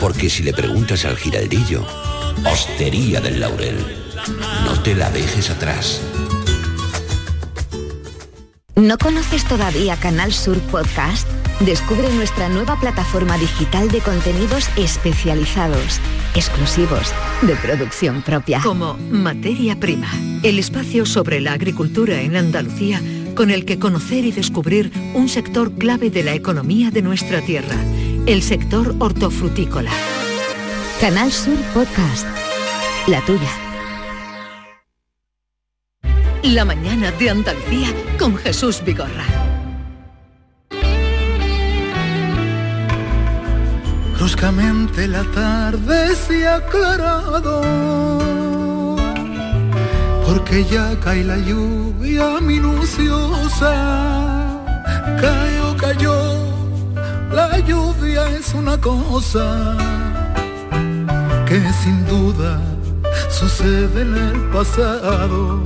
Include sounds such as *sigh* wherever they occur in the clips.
Porque si le preguntas al giraldillo, Hostería del Laurel, no te la dejes atrás. ¿No conoces todavía Canal Sur Podcast? Descubre nuestra nueva plataforma digital de contenidos especializados, exclusivos, de producción propia. Como Materia Prima, el espacio sobre la agricultura en Andalucía con el que conocer y descubrir un sector clave de la economía de nuestra tierra, el sector hortofrutícola. Canal Sur Podcast, la tuya. La mañana de Andalucía con Jesús Vigorra. Bruscamente la tarde se ha aclarado, porque ya cae la lluvia minuciosa. Cayó, cayó, la lluvia es una cosa que sin duda sucede en el pasado.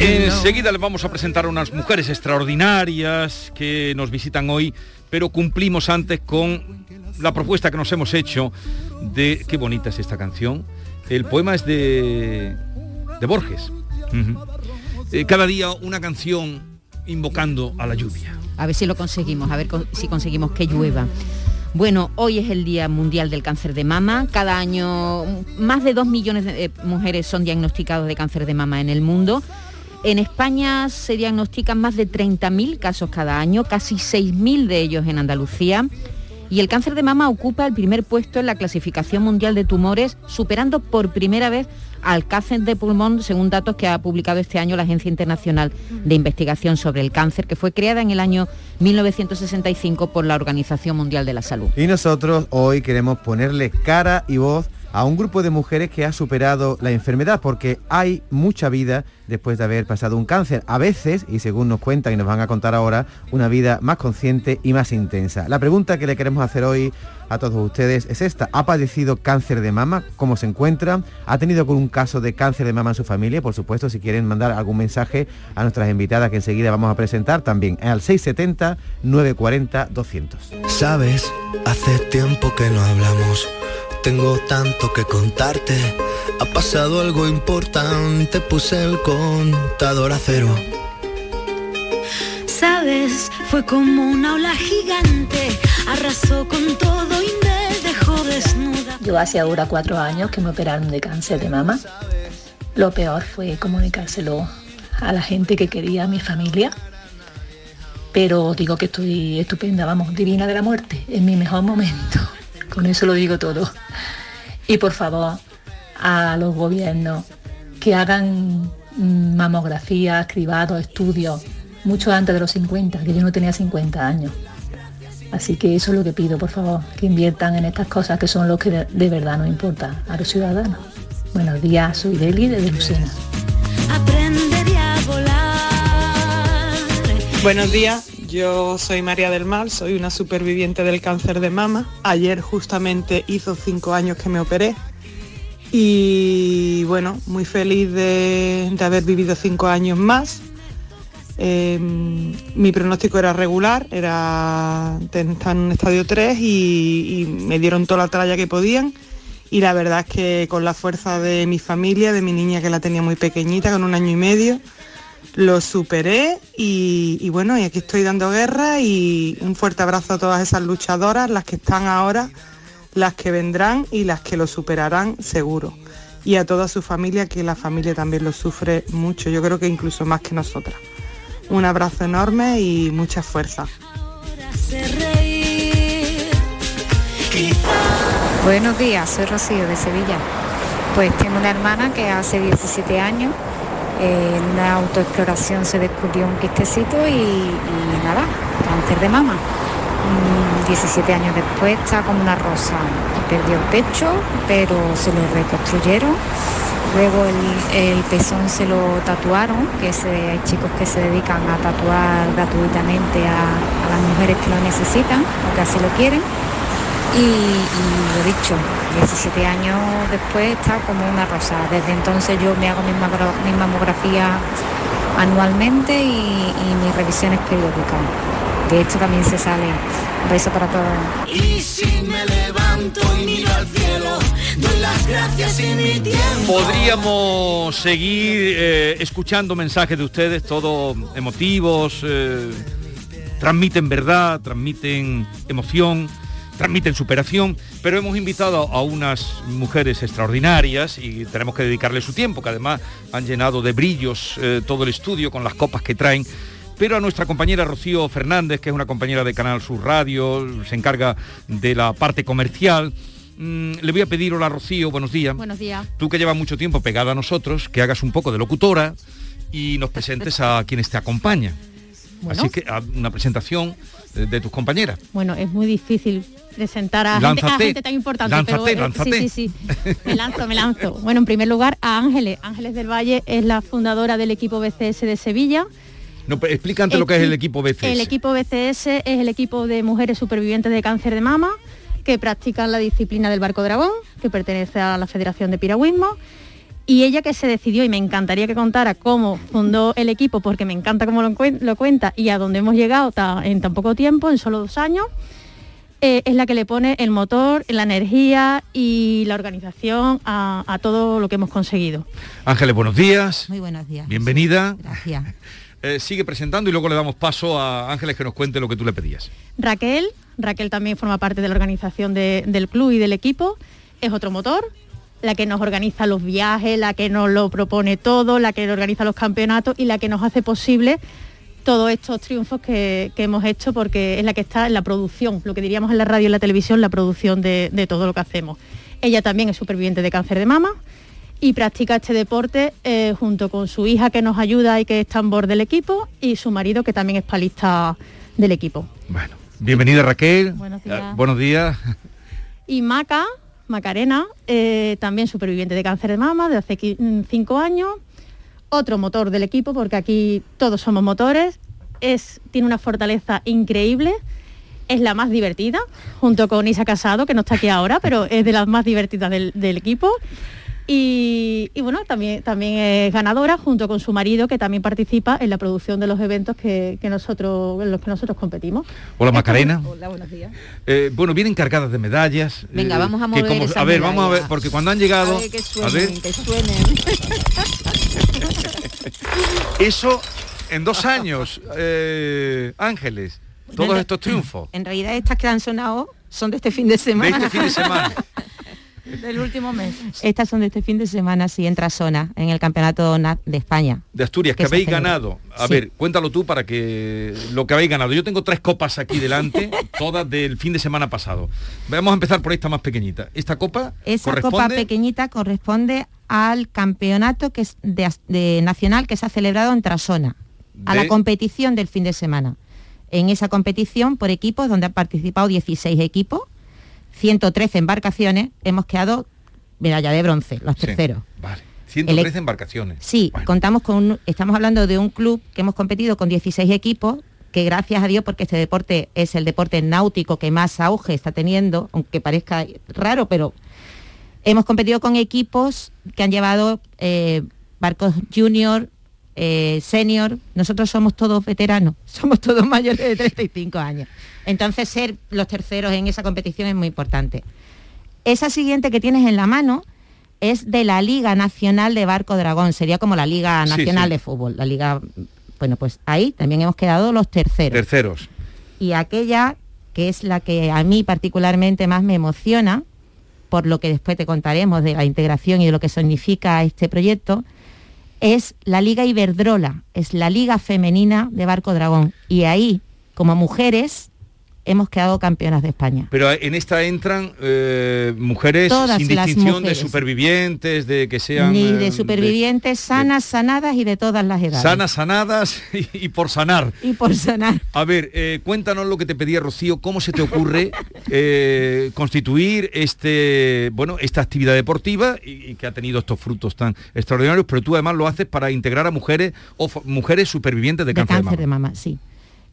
Enseguida les vamos a presentar a unas mujeres extraordinarias que nos visitan hoy, pero cumplimos antes con la propuesta que nos hemos hecho de... Qué bonita es esta canción. El poema es de, de Borges. Eh, cada día una canción invocando a la lluvia. A ver si lo conseguimos, a ver si conseguimos que llueva. Bueno, hoy es el Día Mundial del Cáncer de Mama. Cada año más de dos millones de eh, mujeres son diagnosticadas de cáncer de mama en el mundo. En España se diagnostican más de 30.000 casos cada año, casi 6.000 de ellos en Andalucía. Y el cáncer de mama ocupa el primer puesto en la clasificación mundial de tumores, superando por primera vez al cáncer de pulmón, según datos que ha publicado este año la Agencia Internacional de Investigación sobre el Cáncer, que fue creada en el año 1965 por la Organización Mundial de la Salud. Y nosotros hoy queremos ponerle cara y voz a un grupo de mujeres que ha superado la enfermedad, porque hay mucha vida después de haber pasado un cáncer. A veces, y según nos cuentan y nos van a contar ahora, una vida más consciente y más intensa. La pregunta que le queremos hacer hoy a todos ustedes es esta. ¿Ha padecido cáncer de mama? ¿Cómo se encuentra? ¿Ha tenido algún caso de cáncer de mama en su familia? Por supuesto, si quieren mandar algún mensaje a nuestras invitadas que enseguida vamos a presentar también al 670 940 200. Sabes, hace tiempo que no hablamos. Tengo tanto que contarte. Ha pasado algo importante. Puse el contador a cero. Sabes, fue como una ola gigante, arrasó con todo y me dejó desnuda. Yo hace ahora cuatro años que me operaron de cáncer de mama. Lo peor fue comunicárselo a la gente que quería a mi familia. Pero digo que estoy estupenda, vamos, divina de la muerte, en mi mejor momento. Con eso lo digo todo. Y por favor, a los gobiernos que hagan mm, mamografías, cribados, estudios, mucho antes de los 50, que yo no tenía 50 años. Así que eso es lo que pido, por favor, que inviertan en estas cosas que son lo que de, de verdad nos importa a los ciudadanos. Buenos días, soy Deli desde Lucena. Aprenderé a volar. Buenos días, yo soy María del Mar, soy una superviviente del cáncer de mama. Ayer justamente hizo cinco años que me operé y bueno, muy feliz de, haber vivido cinco años más. Eh, mi pronóstico era regular, era estaba en un estadio 3 y, y me dieron toda la tralla que podían. Y la verdad es que con la fuerza de mi familia, de mi niña que la tenía muy pequeñita, con un año y medio, lo superé y, bueno, y aquí estoy dando guerra y un fuerte abrazo a todas esas luchadoras, las que están ahora, las que vendrán y las que lo superarán seguro. Y a toda su familia, que la familia también lo sufre mucho, yo creo que incluso más que nosotras. Un abrazo enorme y mucha fuerza. Buenos días, soy Rocío de Sevilla. Pues tengo una hermana que hace 17 años en una autoexploración se descubrió un quistecito y, nada, cáncer de mama. Mm, 17 años después está como una rosa. Perdió el pecho, pero se lo reconstruyeron. Luego el, pezón se lo tatuaron, que hay chicos que se dedican a tatuar gratuitamente a, a las mujeres que lo necesitan o que así lo quieren. Y, y lo dicho, 17 años después está como una rosa. Desde entonces yo me hago mi, mamografía anualmente y, y mis revisiones periódicas. De hecho también se sale. Un beso para todos. Y si me levanto y miro al cielo, doy las gracias y mi tiempo. Podríamos seguir eh, escuchando mensajes de ustedes, todos emotivos, eh, transmiten verdad, transmiten emoción, transmiten superación, pero hemos invitado a unas mujeres extraordinarias y tenemos que dedicarle su tiempo, que además han llenado de brillos eh, todo el estudio con las copas que traen. Pero a nuestra compañera Rocío Fernández, que es una compañera de Canal Sur Radio, se encarga de la parte comercial, mm, le voy a pedir, hola Rocío, buenos días. Buenos días. Tú que llevas mucho tiempo pegada a nosotros, que hagas un poco de locutora y nos presentes a *laughs* quienes te acompañan. Bueno. Así que una presentación de, tus compañeras. Bueno, es muy difícil presentar a, gente, a gente tan importante. lánzate, pero, lánzate. Sí, sí, sí. Me lanzo, me lanzo. Bueno, en primer lugar, a Ángeles. Ángeles del Valle es la fundadora del equipo BCS de Sevilla. No, pero explica antes lo que es el equipo BCS. El equipo BCS es el equipo de mujeres supervivientes de cáncer de mama que practican la disciplina del barco dragón, que pertenece a la Federación de Piragüismo. Y ella que se decidió, y me encantaría que contara cómo fundó el equipo, porque me encanta cómo lo, cuen- lo cuenta y a dónde hemos llegado ta- en tan poco tiempo, en solo dos años, eh, es la que le pone el motor, la energía y la organización a, a todo lo que hemos conseguido. Ángeles, buenos días. Muy buenos días. Bienvenida. Gracias. *laughs* Eh, sigue presentando y luego le damos paso a Ángeles que nos cuente lo que tú le pedías. Raquel, Raquel también forma parte de la organización de- del club y del equipo, es otro motor, la que nos organiza los viajes, la que nos lo propone todo, la que organiza los campeonatos y la que nos hace posible todos estos triunfos que, que hemos hecho porque es la que está en la producción, lo que diríamos en la radio y en la televisión, la producción de, de todo lo que hacemos. Ella también es superviviente de cáncer de mama y practica este deporte eh, junto con su hija que nos ayuda y que es tambor del equipo y su marido que también es palista del equipo. Bienvenida Raquel. Buenos días. Buenos días. Y Maca, Macarena, eh, también superviviente de cáncer de mama de hace mm, cinco años, otro motor del equipo, porque aquí todos somos motores, es, tiene una fortaleza increíble, es la más divertida, junto con Isa Casado, que no está aquí ahora, pero es de las más divertidas del equipo. Y, y bueno, también, también es ganadora junto con su marido, que también participa en la producción de los eventos que, que nosotros, en los que nosotros competimos. Hola Macarena. Hola, buenos días. Eh, bueno, vienen cargadas de medallas. Venga, eh, vamos a mover esas A ver, vamos a ver, porque cuando han llegado... A ver, que a suenen, ver, que suenen. *laughs* eso en dos años, eh, Ángeles, todos En- estos triunfos. En realidad estas que han sonado son de este fin de semana. De este fin de semana. *laughs* Del último mes. Estas son de este fin de semana, sí, en Trasona, en el Campeonato Na- de España. de Asturias, que habéis ganado. A Sí. ver, cuéntalo tú para que lo que habéis ganado. Yo tengo tres copas aquí delante, *laughs* todas del fin de semana pasado. Vamos a empezar por esta más pequeñita. Esta copa Esa copa pequeñita corresponde al campeonato que es de, nacional que se ha celebrado en Trasona, a la competición del fin de semana. En esa competición por equipos, donde han participado 16 equipos, 113 embarcaciones, hemos quedado medalla de bronce, los Sí, terceros. Vale. 113 El- embarcaciones. Sí, contamos con, estamos hablando de un club que hemos competido con 16 equipos, que gracias a Dios, porque este deporte es el deporte náutico que más auge está teniendo, aunque parezca raro, pero hemos competido con equipos que han llevado eh, barcos junior, eh, senior, nosotros somos todos veteranos, *laughs* somos todos mayores de 35 años. Entonces ser los terceros en esa competición es muy importante. Esa siguiente que tienes en la mano es de la Liga Nacional de Barco Dragón, sería como la Liga Sí, Nacional sí. de Fútbol, la Liga, bueno, pues ahí también hemos quedado los terceros. Terceros. y aquella que es la que a mí particularmente más me emociona, por lo que después te contaremos de la integración y de lo que significa este proyecto, es la Liga Iberdrola, es la Liga Femenina de Barco Dragón. Y ahí, como mujeres, hemos quedado campeonas de España. Pero en esta entran eh, mujeres Todas sin distinción de supervivientes, de que sean... Ni eh, de supervivientes sanas, sanadas y de todas las edades. sanas, sanadas *laughs* y, y por sanar. Y por sanar. A ver, eh, cuéntanos lo que te pedía Rocío, cómo se te ocurre *laughs* eh, constituir este, bueno, esta actividad deportiva y, y que ha tenido estos frutos tan extraordinarios, pero tú además lo haces para integrar a mujeres o mujeres supervivientes de, de cáncer, cáncer de de mama. mama, sí.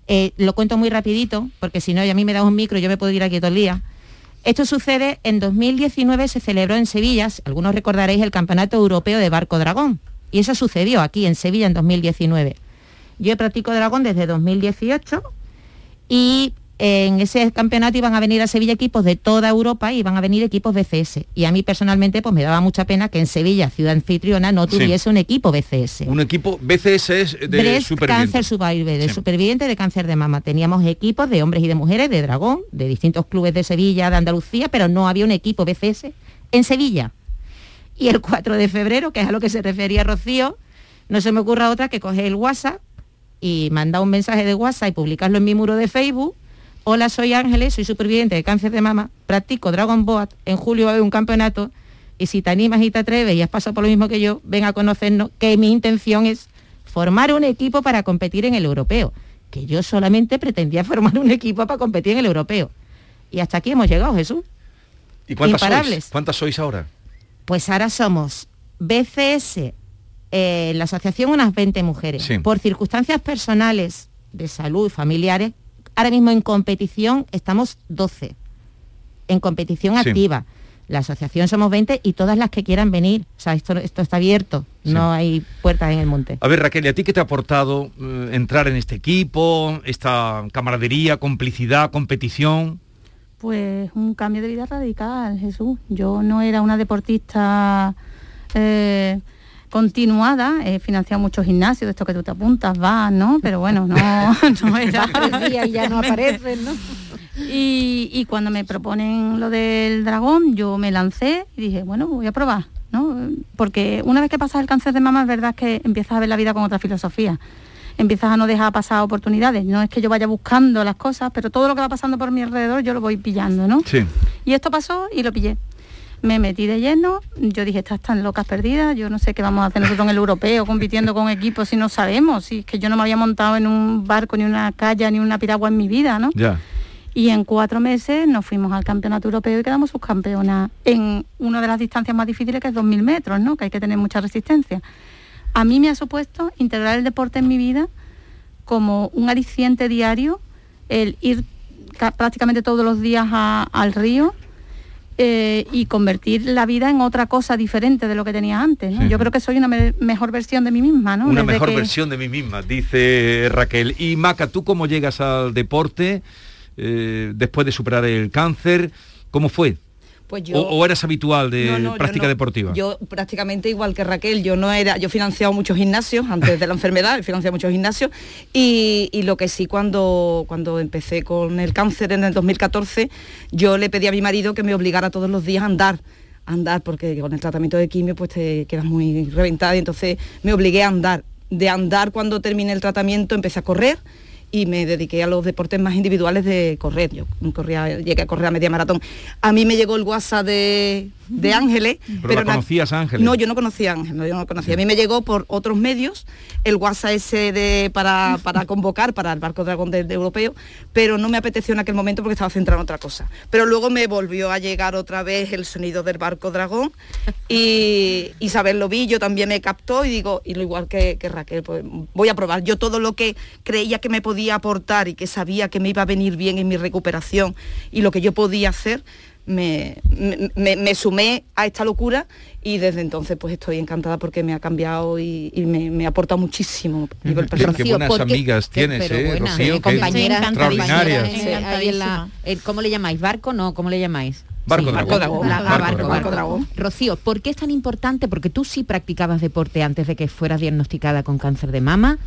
Eh, lo cuento muy rapidito, porque si no, y a mí me da un micro, yo me puedo ir aquí todo el día. Esto sucede, en 2019 se celebró en Sevilla, algunos recordaréis el Campeonato Europeo de Barco Dragón, y eso sucedió aquí en Sevilla en 2019. Yo practico dragón desde 2018 y en ese campeonato iban a venir a Sevilla equipos de toda Europa y iban a venir equipos BCS. Y a mí personalmente pues me daba mucha pena que en Sevilla, ciudad anfitriona, no Sí. tuviese un equipo BCS. Un equipo BCS es de Breast. Cancer Survivor, de Sí. superviviente de cáncer de mama. Teníamos equipos de hombres y de mujeres de dragón, de distintos clubes de Sevilla, de Andalucía, pero no había un equipo BCS en Sevilla. Y el 4 de febrero, que es a lo que se refería Rocío, no se me ocurra otra que coger el WhatsApp y mandar un mensaje de WhatsApp y publicarlo en mi muro de Facebook. Hola, soy Ángeles, soy superviviente de cáncer de mama, practico Dragon Boat, en julio va a haber un campeonato y si te animas y te atreves y has pasado por lo mismo que yo, ven a conocernos, que mi intención es formar un equipo para competir en el europeo, que yo solamente pretendía *laughs* formar un equipo para competir en el europeo. Y hasta aquí hemos llegado, Jesús. ¿Y cuántas imparables. sois? ¿Cuántas sois ahora? Pues ahora somos BCS, eh, la asociación unas 20 mujeres. Sí. Por circunstancias personales, de salud, familiares, ahora mismo en competición estamos 12. En competición Sí. activa. La asociación somos 20 y todas las que quieran venir. O sea, esto, esto está abierto, no hay puertas en el monte. A ver, Raquel, ¿y a ti qué te ha aportado eh, entrar en este equipo, esta camaradería, complicidad, competición? Pues un cambio de vida radical, Jesús. Yo no era una deportista eh, continuada, he financiado muchos gimnasios, de esto que tú te apuntas, vas, ¿no? Pero bueno, no, *laughs* no era... Y ya no apareces, ¿no? Y, y cuando me proponen lo del dragón, yo me lancé y dije, bueno, voy a probar, ¿no? Porque una vez que pasas el cáncer de mama, es verdad que empiezas a ver la vida con otra filosofía. Empiezas a no dejar pasar oportunidades. No es que yo vaya buscando las cosas, pero todo lo que va pasando por mi alrededor yo lo voy pillando, ¿no? Sí. Y esto pasó y lo pillé. Me metí de lleno, yo dije, estas están locas perdidas, yo no sé qué vamos a hacer nosotros en el europeo compitiendo con equipos si no sabemos, si es que yo no me había montado en un barco, ni una calle, ni una piragua en mi vida, ¿no? Ya. Y en cuatro meses nos fuimos al campeonato europeo y quedamos subcampeonas en una de las distancias más difíciles que es 2.000 metros, ¿no? Que hay que tener mucha resistencia. A mí me ha supuesto integrar el deporte en mi vida como un aliciente diario, el ir ca- prácticamente todos los días a- al río eh, y convertir la vida en otra cosa diferente de lo que tenía antes. ¿no? Sí. Yo creo que soy una me- mejor versión de mí misma. ¿no? Una Desde mejor que- versión de mí misma, dice Raquel. Y Maca, ¿tú cómo llegas al deporte eh, después de superar el cáncer? ¿Cómo fue? Pues yo- o, o eras habitual de No, no, yo práctica no. deportiva? Yo prácticamente igual que Raquel, yo no era, yo financiado muchos gimnasios antes de la *laughs* enfermedad, he financiado muchos gimnasios y, y lo que sí cuando, cuando empecé con el cáncer en el 2014, yo le pedí a mi marido que me obligara todos los días a andar a andar porque con el tratamiento de quimio pues te quedas muy reventada y entonces me obligué a andar. De andar cuando terminé el tratamiento empecé a correr y me dediqué a los deportes más individuales de correr. Yo corría, llegué a correr a media maratón. A mí me llegó el WhatsApp de, de Ángeles. Pero la na- conocías, Ángeles. No, yo no conocía a Ángeles, no, yo no conocía. A mí me llegó por otros medios el WhatsApp ese de, para, para convocar para el barco dragón del europeo, pero no me apeteció en aquel momento porque estaba centrado en otra cosa. Pero luego me volvió a llegar otra vez el sonido del barco dragón y Isabel lo vi, yo también me captó y digo, y lo igual que, que Raquel, pues voy a probar. Yo todo lo que creía que me podía aportar y que sabía que me iba a venir bien en mi recuperación y lo que yo podía hacer, me, me- me- me sumé a esta locura y desde entonces pues estoy encantada porque me ha cambiado y, y me, me aporta muchísimo a nivel Qué- buenas porque- amigas qué- tienes, pero ¿eh, buenas, Rocío? ¿eh? Qué compañeras extraordinarias. compañeras, eh, ahí en la- eh, ¿Cómo le llamáis? ¿Barco? No, ¿cómo le llamáis? Barco Sí, Dragón. La- Barco barco, barco dragón. Rocío, ¿por qué es tan importante? Porque tú sí practicabas deporte antes de que fueras diagnosticada con cáncer de mama.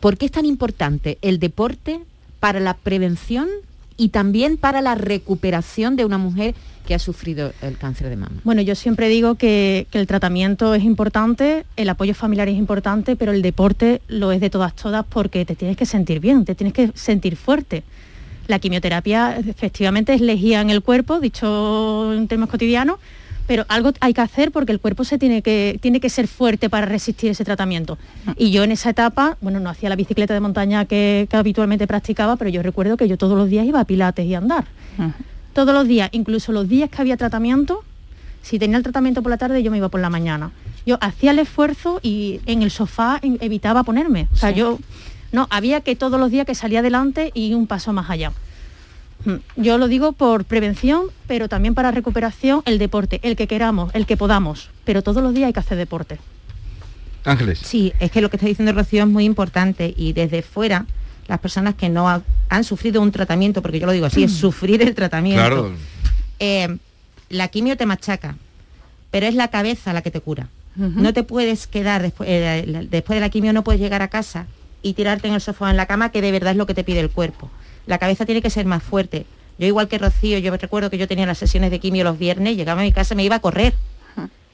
¿Por qué es tan importante el deporte para la prevención y también para la recuperación de una mujer que ha sufrido el cáncer de mama? Bueno, yo siempre digo que, que el tratamiento es importante, el apoyo familiar es importante, pero el deporte lo es de todas, todas, porque te tienes que sentir bien, te tienes que sentir fuerte. La quimioterapia efectivamente es lejía en el cuerpo, dicho en términos cotidianos, pero algo hay que hacer porque el cuerpo se tiene que, tiene que ser fuerte para resistir ese tratamiento. Y yo en esa etapa, bueno, no hacía la bicicleta de montaña que, que habitualmente practicaba, pero yo recuerdo que yo todos los días iba a pilates y a andar. Todos los días, incluso los días que había tratamiento, si tenía el tratamiento por la tarde, yo me iba por la mañana. Yo hacía el esfuerzo y en el sofá evitaba ponerme. O sea, Sí. yo no, había que todos los días que salía adelante y un paso más allá. Mm, Yo lo digo por prevención, pero también para recuperación, el deporte, el que queramos, el que podamos. Pero todos los días hay que hacer deporte. Ángeles. Sí, es que lo que está diciendo Rocío es muy importante y desde fuera las personas que no ha- han sufrido un tratamiento, porque yo lo digo así, es sufrir el tratamiento. Claro. Eh, la quimio te machaca, pero es la cabeza la que te cura. No te puedes quedar después, eh, después de la quimio, no puedes llegar a casa y tirarte en el sofá o en la cama, que de verdad es lo que te pide el cuerpo. La cabeza tiene que ser más fuerte. Yo igual que Rocío, yo recuerdo que yo tenía las sesiones de quimio los viernes, llegaba a mi casa y me iba a correr,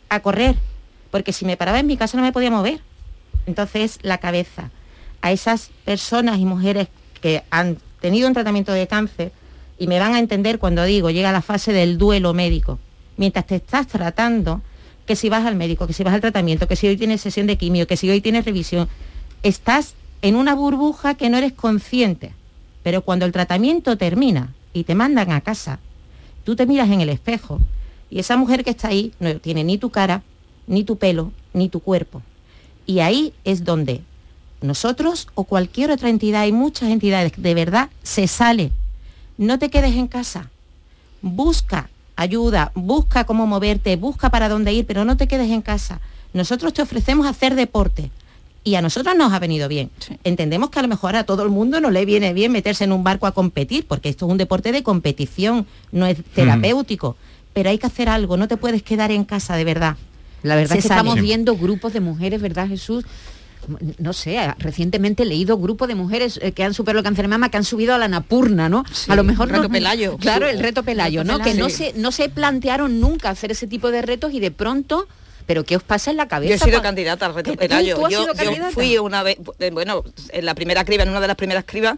a correr, porque si me paraba en mi casa no me podía mover. Entonces, la cabeza. A esas personas y mujeres que han tenido un tratamiento de cáncer y me van a entender cuando digo, llega la fase del duelo médico. Mientras te estás tratando, que si vas al médico, que si vas al tratamiento, que si hoy tienes sesión de quimio, que si hoy tienes revisión, estás en una burbuja que no eres consciente. Pero cuando el tratamiento termina y te mandan a casa, tú te miras en el espejo y esa mujer que está ahí no tiene ni tu cara, ni tu pelo, ni tu cuerpo. Y ahí es donde nosotros o cualquier otra entidad, hay muchas entidades, de verdad se sale. No te quedes en casa. Busca ayuda, busca cómo moverte, busca para dónde ir, pero no te quedes en casa. Nosotros te ofrecemos hacer deporte y a nosotros nos ha venido bien. Entendemos que a lo mejor a todo el mundo no le viene bien meterse en un barco a competir, porque esto es un deporte de competición, no es terapéutico. Pero hay que hacer algo, no te puedes quedar en casa de verdad. La verdad Se es que sale. estamos viendo grupos de mujeres, ¿verdad, Jesús? No sé, recientemente he leído grupos de mujeres eh, que han superado el cáncer de mama, que han subido a la Napurna, ¿no? Sí, a lo mejor reto no- Pelayo. Claro, el reto Pelayo, Reto ¿no? Que no Pelayo. se, no se plantearon nunca hacer ese tipo de retos y de pronto, pero ¿qué os pasa en la cabeza? Yo he sido candidata al reto ¿Que tú- Pelayo. tú has Yo, fui una vez, eh, bueno, en la primera criba, en una de las primeras cribas,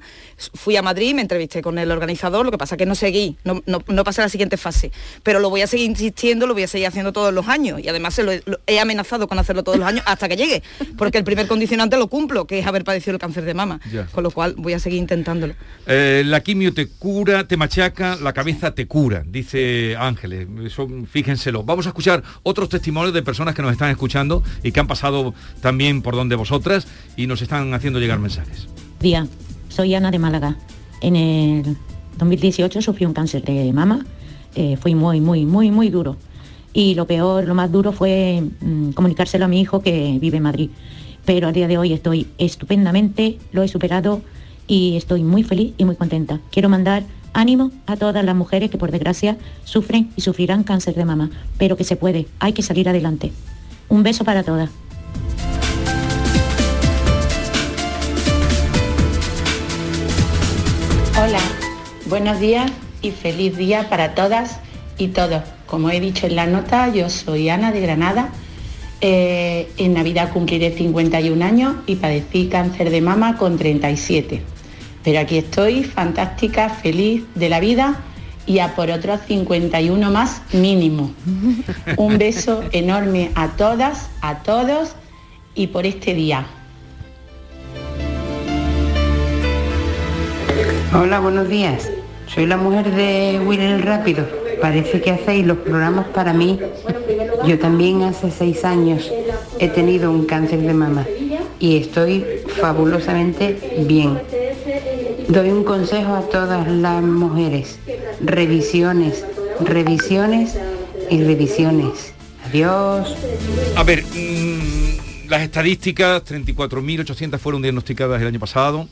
fui a Madrid, me entrevisté con el organizador, lo que pasa que no seguí, no, no, no pasé a la siguiente fase. Pero lo voy a seguir insistiendo, lo voy a seguir haciendo todos los años. Y además se lo he, lo- he amenazado con hacerlo todos los años hasta que llegue. Porque el primer condicionante lo cumplo, que es haber padecido el cáncer de mama. Ya. Con lo cual voy a seguir intentándolo. Eh, la quimio te cura, te machaca, la cabeza te cura, dice Ángeles. Eso, fíjenselo. Vamos a escuchar otros testimonios de personas que nos están escuchando y que han pasado también por donde vosotras y nos están haciendo llegar mensajes. Día, soy Ana de Málaga. En el 2018 sufrí un cáncer de mama. eh, muy, muy, muy, muy duro. Y lo peor, lo más duro fue mm, comunicárselo a mi hijo que vive en Madrid. Pero a día de hoy estoy estupendamente, lo he superado y estoy muy feliz y muy contenta. Quiero mandar ánimo a todas las mujeres que por desgracia sufren y sufrirán cáncer de mama, pero que se puede, hay que salir adelante. Un beso para todas. Hola, buenos días y feliz día para todas y todos. Como he dicho en la nota, yo soy Ana de Granada. Eh, en Navidad cumpliré 51 años y padecí cáncer de mama con 37. Pero aquí estoy, fantástica, feliz de la vida y a por otros 51 más mínimo. *laughs* Un beso enorme a todas, a todos y por este día. Hola, buenos días. Soy la mujer de Will el Rápido. Parece que hacéis los programas para mí. Yo también hace seis años he tenido un cáncer de mama y estoy fabulosamente bien. Doy un consejo a todas las mujeres. Revisiones, revisiones y revisiones. Adiós. A ver, mm, las estadísticas, 34.800 fueron diagnosticadas el año pasado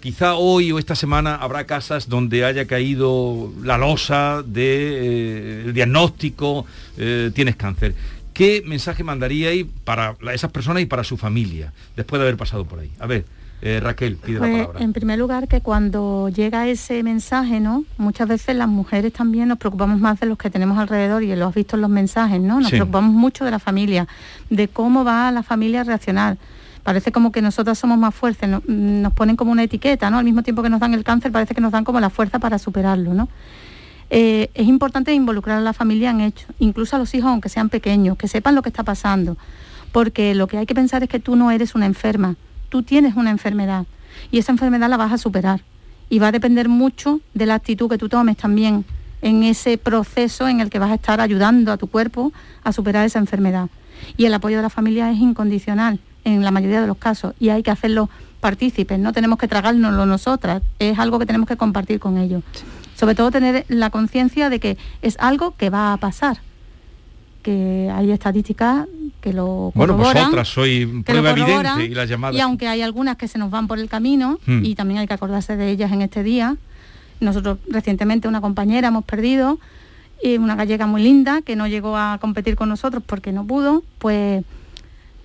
quizá hoy o esta semana habrá casas donde haya caído la losa del de, eh, diagnóstico, eh, tienes cáncer. ¿Qué mensaje mandaríais para esas personas y para su familia después de haber pasado por ahí? A ver, eh, Raquel, pide la Pues, palabra. en primer lugar, que cuando llega ese mensaje, ¿no? Muchas veces las mujeres también nos preocupamos más de los que tenemos alrededor y lo has visto en los mensajes, ¿no? Nos Sí. preocupamos mucho de la familia, de cómo va la familia a reaccionar. Parece como que nosotras somos más fuertes, no- mm, nos ponen como una etiqueta, ¿no? Al mismo tiempo que nos dan el cáncer, parece que nos dan como la fuerza para superarlo, ¿no? Eh, es importante involucrar a la familia en hecho, incluso a los hijos, aunque sean pequeños, que sepan lo que está pasando, porque lo que hay que pensar es que tú no eres una enferma, tú tienes una enfermedad y esa enfermedad la vas a superar y va a depender mucho de la actitud que tú tomes también en ese proceso en el que vas a estar ayudando a tu cuerpo a superar esa enfermedad. Y el apoyo de la familia es incondicional en la mayoría de los casos y hay que hacerlo partícipes, no tenemos que tragárnoslo nosotras, es algo que tenemos que compartir con ellos. Sobre todo tener la conciencia de que es algo que va a pasar, que hay estadísticas que lo Bueno, vosotras sois que lo prueba evidente y las llamadas. y aunque hay algunas que se nos van por el camino Hmm. y también hay que acordarse de ellas en este día, nosotros recientemente una compañera hemos perdido, y una gallega muy linda que no llegó a competir con nosotros porque no pudo, pues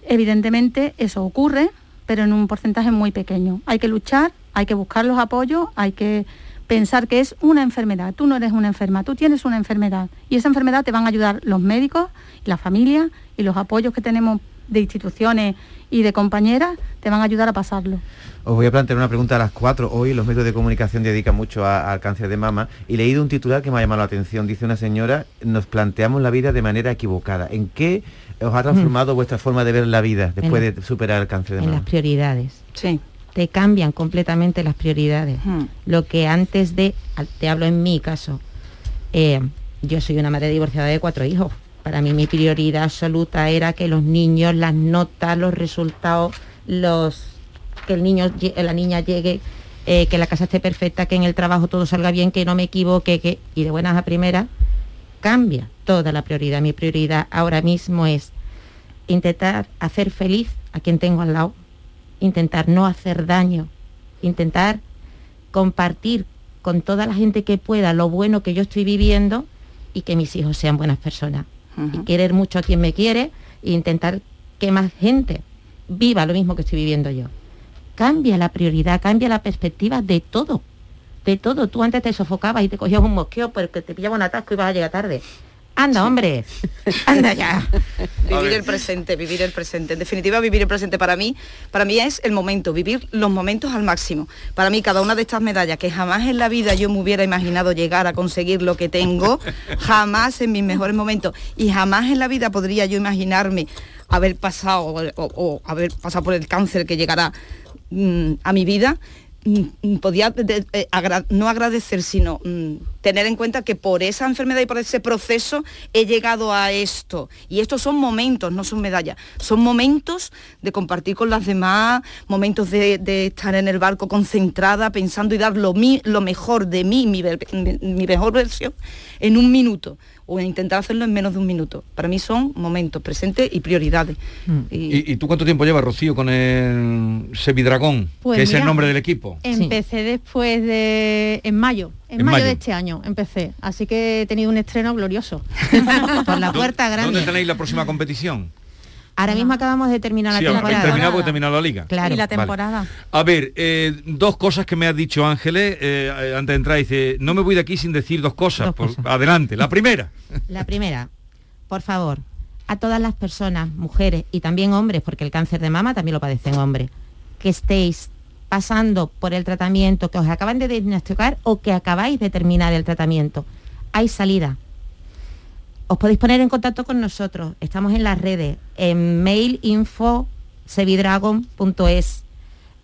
evidentemente eso ocurre, pero en un porcentaje muy pequeño. Hay que luchar, hay que buscar los apoyos, hay que pensar que es una enfermedad. Tú no eres una enferma, tú tienes una enfermedad. Y esa enfermedad te van a ayudar los médicos, la familia y los apoyos que tenemos de instituciones y de compañeras, te van a ayudar a pasarlo. Os voy a plantear una pregunta a las cuatro. Hoy los medios de comunicación dedican mucho a- al cáncer de mama y leído un titular que me ha llamado la atención. Dice una señora, nos planteamos la vida de manera equivocada. ¿En qué os ha transformado vuestra forma de ver la vida después de superar el cáncer de en las mama? prioridades. Sí. Te cambian completamente las prioridades. Lo que antes de, te hablo en mi caso, eh, yo soy una madre divorciada de cuatro hijos. Para mí mi prioridad absoluta era que los niños, las notas, los resultados, los que el niño, la niña llegue, eh, que la casa esté perfecta, que en el trabajo todo salga bien, que no me equivoque, que y de buenas a primeras cambia toda la prioridad. Mi prioridad ahora mismo es intentar hacer feliz a quien tengo al lado, intentar no hacer daño, intentar compartir con toda la gente que pueda lo bueno que yo estoy viviendo y que mis hijos sean buenas personas. Y querer mucho a quien me quiere e intentar que más gente viva lo mismo que estoy viviendo yo. Cambia la prioridad, cambia la perspectiva de todo. De todo. Tú antes te sofocabas y te cogías un mosqueo porque te pillaba un atasco y ibas a llegar tarde. Anda, hombre. Anda ya. *laughs* Vivir el presente, vivir el presente. En definitiva, vivir el presente para mí, para mí es el momento, vivir los momentos al máximo. Para mí, cada una de estas medallas que jamás en la vida yo me hubiera imaginado llegar a conseguir lo que tengo, *laughs* jamás en mis mejores momentos y jamás en la vida podría yo imaginarme haber pasado o, o- o haber pasado por el cáncer que llegará mm, a mi vida. Mm, mm, podía eh, no agradecer, sino mm, tener en cuenta que por esa enfermedad y por ese proceso he llegado a esto. Y estos son momentos, no son medallas. Son momentos de compartir con las demás, momentos de, estar en el barco concentrada, pensando y dar lo, mi- lo mejor de mí, mi mejor versión, en un minuto. O intentar hacerlo en menos de un minuto. Para mí son momentos presentes y prioridades. ¿Y, y tú cuánto tiempo llevas, Rocío, con el Sevidragón, Pues que es el nombre del equipo? Empecé después de... en mayo, en, En mayo, mayo. de este año empecé, así que he tenido un estreno glorioso. *laughs* Por la ¿Dó- puerta grande. ¿Dónde tenéis la próxima competión? Ahora mismo acabamos de terminar la Sí, temporada. terminado porque la liga. Claro. y la Vale. temporada. A ver, eh, dos cosas que me ha dicho Ángeles eh, eh, antes de entrar. Dice, no me voy de aquí sin decir dos cosas. Por- adelante. La primera. La primera, por favor, a todas las personas, mujeres y también hombres, porque el cáncer de mama también lo padecen hombres, que estéis pasando por el tratamiento, que os acaban de diagnosticar o que acabáis de terminar el tratamiento. Hay salida. Os podéis poner en contacto con nosotros. Estamos en las redes, en mail info sevidragon.es,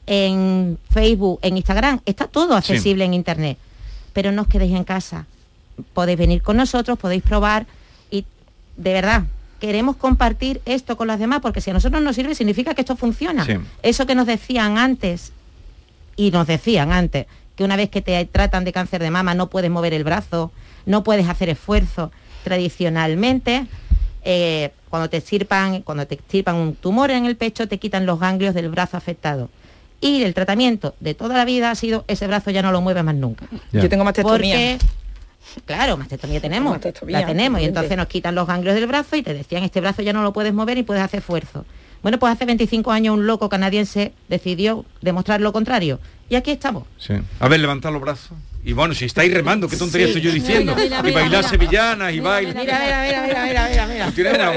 en Facebook, en Instagram. Está todo Sí. accesible en internet. Pero no os quedéis en casa. Podéis venir con nosotros, podéis probar y de verdad queremos compartir esto con las demás porque si a nosotros nos sirve significa que esto funciona. Sí. Eso que nos decían antes y nos decían antes que una vez que te tratan de cáncer de mama no puedes mover el brazo, no puedes hacer esfuerzo. Tradicionalmente, eh, cuando te extirpan, cuando te extirpan un tumor en el pecho, te quitan los ganglios del brazo afectado. Y el tratamiento de toda la vida ha sido ese brazo ya no lo mueve más nunca. Yo tengo mastectomía. Porque, claro, mastectomía tenemos. Mastectomía, la tenemos. Y entonces nos quitan los ganglios del brazo y te decían, este brazo ya no lo puedes mover y puedes hacer esfuerzo. Bueno, pues hace 25 años un loco canadiense decidió demostrar lo contrario. Y aquí estamos. Sí. A ver, levantad los brazos. Y bueno, si estáis remando, qué tontería Sí. estoy yo diciendo. Mira, mira, y bailar sevillanas y bailar. Mira, mira, mira, mira, mira, mira, mira. Tiene una.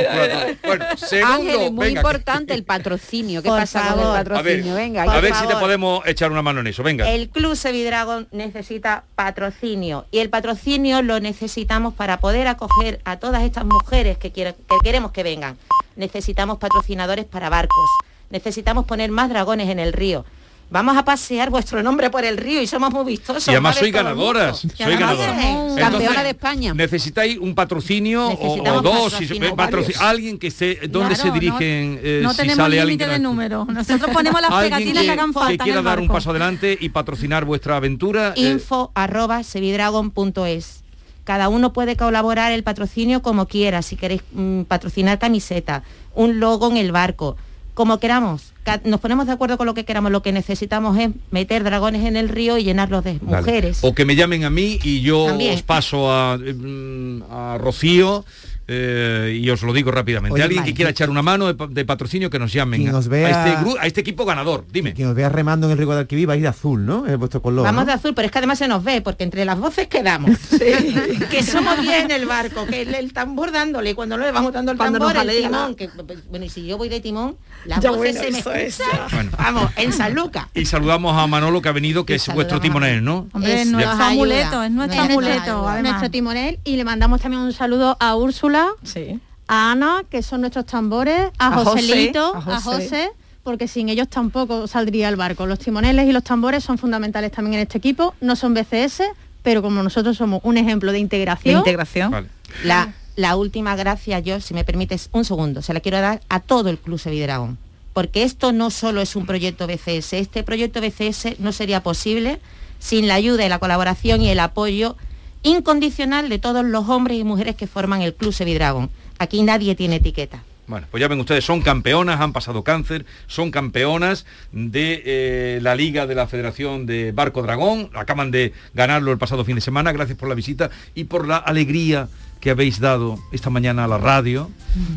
Bueno, segundo, Ángel, es muy venga. importante el patrocinio. ¿Qué Por pasa con el A ver, patrocinio? Venga, a ver si te podemos echar una mano en eso. Venga. El Club Sevidragon necesita patrocinio y el patrocinio lo necesitamos para poder acoger a todas estas mujeres que, quieren- que queremos que vengan. Necesitamos patrocinadores para barcos. Necesitamos poner más dragones en el río. Vamos a pasear vuestro nombre por el río y somos muy vistosos. Y además soy ganadoras, soy ganadoras. Campeona Entonces, de España. Necesitáis un patrocinio o- dos, patrocinio, se- patroci- varios. alguien que esté, ¿dónde Claro, se no- dirigen eh, no si tenemos sale límite que de no- números. Nosotros ponemos las *laughs* pegatinas que, hagan falta que en quiera el dar un paso adelante y patrocinar vuestra aventura. eh, info arroba sevidragon.es. Cada uno puede colaborar el patrocinio como quiera, si queréis mm, patrocinar camiseta, un logo en el barco, como queramos. Nos ponemos de acuerdo con lo que queramos. Lo que necesitamos es meter dragones en el río y llenarlos de mujeres. O que me llamen a mí y yo También. os paso a, mm, a Rocío eh, y os lo digo rápidamente. Oye, Alguien que quiera echar una mano de, pa- de patrocinio que nos llamen Quien a, os vea- a este a este equipo ganador. Dime. Quien os vea remando en el río de Alquiví va a ir de azul, ¿no? Es vuestro color. Vamos ¿no? de azul, pero es que además se nos ve, porque entre las voces quedamos. *laughs* *laughs* que somos bien el barco, que el, el tambor dándole, y cuando no le vamos dando el Cuando tambor, nos el timón, que, bueno, y si yo voy de timón, las Ya, voces bueno, se me eso es escuchan. Bueno. Vamos, en San Lucas. *laughs* Y saludamos a Manolo que ha venido, que Y es vuestro timonel, ¿no? Hombre, Es- nuestro nos amuleto, es nuestro Nos amuleto, nuestro timonel y le mandamos también un saludo a Úrsula, Sí. a Ana, que son nuestros tambores, a, A José, Joselito, a a José. José, porque sin ellos tampoco saldría el barco. Los timoneles y los tambores son fundamentales también en este equipo, no son BCS, pero como nosotros somos un ejemplo de De integración, integración. Vale. La, la última gracia, yo, si me permites un segundo, se la quiero dar a todo el Club Sevidragón. Porque esto no solo es un proyecto BCS, este proyecto BCS no sería posible sin la ayuda y la colaboración y el apoyo incondicional de todos los hombres y mujeres que forman el Club Sevidragón. Aquí nadie tiene etiqueta. Bueno, pues ya ven ustedes, son campeonas, han pasado cáncer, son campeonas de eh, la Liga de la Federación de Barco Dragón, acaban de ganarlo el pasado fin de semana, gracias por la visita y por la alegría que habéis dado esta mañana a la radio,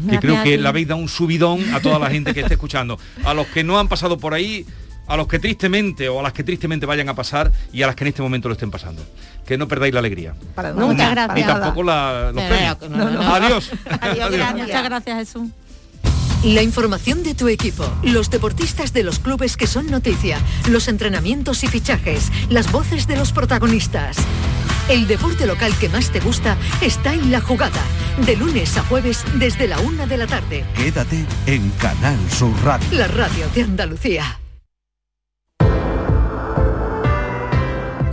que creo que le habéis dado un subidón a toda la gente que esté escuchando. A los que no han pasado por ahí, a los que tristemente o a las que tristemente vayan a pasar y a las que en este momento lo estén pasando. Que no perdáis la alegría. Para Muchas nada, gracias. Ni tampoco la- los No, premios. no, no, no, no. Adiós. *laughs* Muchas gracias, Jesús. La información de tu equipo, los deportistas de los clubes que son noticia, los entrenamientos y fichajes, las voces de los protagonistas. El deporte local que más te gusta está en la jugada, de lunes a jueves desde la una de la tarde. Quédate en Canal Sur Radio. La radio de Andalucía.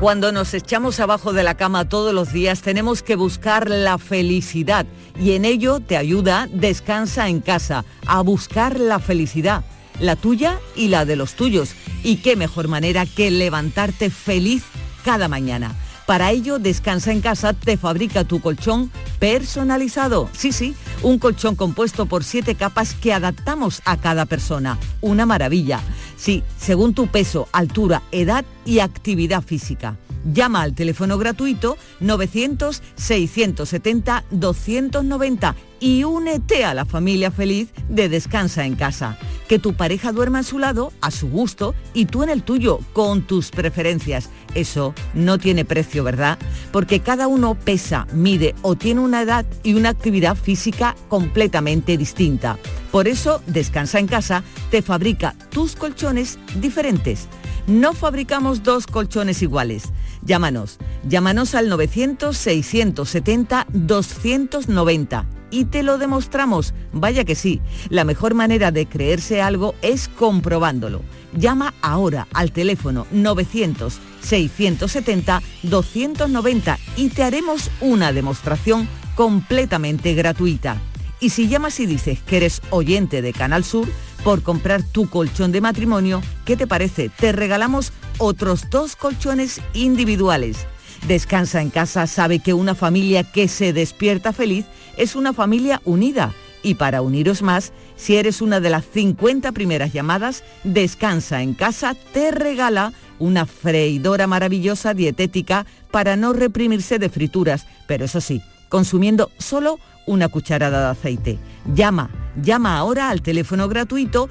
Cuando nos echamos abajo de la cama todos los días tenemos que buscar la felicidad y en ello te ayuda Descansa en casa a buscar la felicidad, la tuya y la de los tuyos. Y qué mejor manera que levantarte feliz cada mañana. Para ello, Descansa en casa te fabrica tu colchón personalizado. Sí, sí, un colchón compuesto por siete capas que adaptamos a cada persona. Una maravilla. Sí, según tu peso, altura, edad y actividad física. Llama al teléfono gratuito 900-670-290 y únete a la familia feliz de Descansa en casa. Que tu pareja duerma a su lado, a su gusto, y tú en el tuyo, con tus preferencias. Eso no tiene precio, ¿verdad? Porque cada uno pesa, mide o tiene una edad y una actividad física completamente distinta. Por eso, Descansa en casa te fabrica tus colchones diferentes. No fabricamos dos colchones iguales. Llámanos, llámanos al 900-670-290 y te lo demostramos. Vaya que sí, la mejor manera de creerse algo es comprobándolo. Llama ahora al teléfono 900-670-290 y te haremos una demostración completamente gratuita. Y si llamas y dices que eres oyente de Canal Sur, por comprar tu colchón de matrimonio, ¿qué te parece? Te regalamos otros dos colchones individuales. Descansa en casa sabe que una familia que se despierta feliz es una familia unida, Y para uniros más, si eres una de las 50 primeras llamadas, Descansa en casa te regala una freidora maravillosa dietética para no reprimirse de frituras, pero eso sí, consumiendo solo una cucharada de aceite. Llama, llama ahora al teléfono gratuito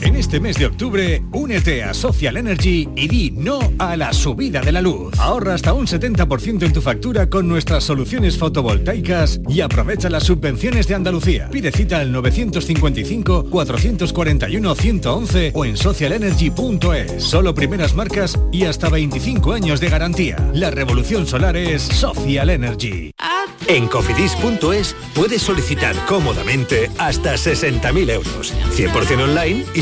En este mes de octubre, únete a Social Energy y di no a la subida de la luz. Ahorra hasta un 70% en tu factura con nuestras soluciones fotovoltaicas y aprovecha las subvenciones de Andalucía. Pide cita al 955-441-111 o en socialenergy.es. Solo primeras marcas y hasta 25 años de garantía. La revolución solar es Social Energy. En cofidis.es puedes solicitar cómodamente hasta 60.000 euros. 100% online y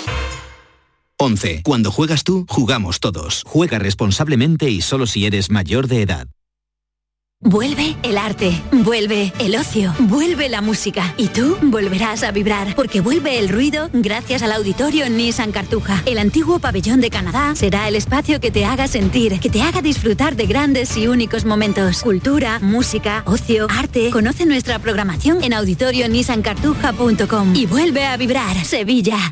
11. Cuando juegas tú, jugamos todos. Juega responsablemente y solo si eres mayor de edad. Vuelve el arte, vuelve el ocio, vuelve la música y tú volverás a vibrar porque vuelve el ruido gracias al auditorio Nissan Cartuja. El antiguo pabellón de Canadá será el espacio que te haga sentir, que te haga disfrutar de grandes y únicos momentos. Cultura, música, ocio, arte. Conoce nuestra programación en auditorionissancartuja.com y vuelve a vibrar Sevilla.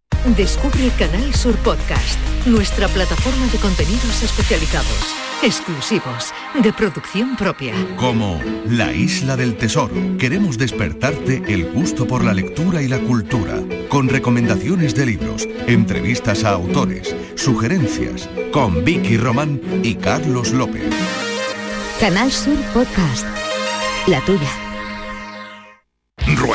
Descubre Canal Sur Podcast, nuestra plataforma de contenidos especializados, exclusivos, de producción propia. Como La Isla del Tesoro, queremos despertarte el gusto por la lectura y la cultura, con recomendaciones de libros, entrevistas a autores, sugerencias, con Vicky Román y Carlos López. Canal Sur Podcast. La tuya.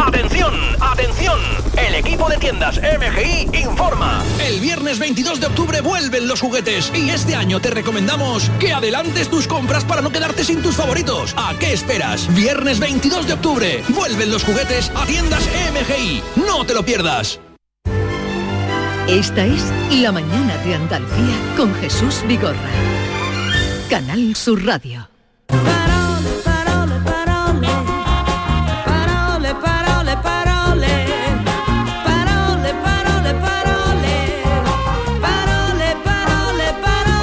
¡Atención! ¡Atención! El equipo de tiendas MGI informa. El viernes 22 de octubre vuelven los juguetes y este año te recomendamos que adelantes tus compras para no quedarte sin tus favoritos. ¿A qué esperas? Viernes 22 de octubre vuelven los juguetes a tiendas MGI. No te lo pierdas. Esta es La Mañana de Andalucía con Jesús Vigorra. Canal Sur Radio.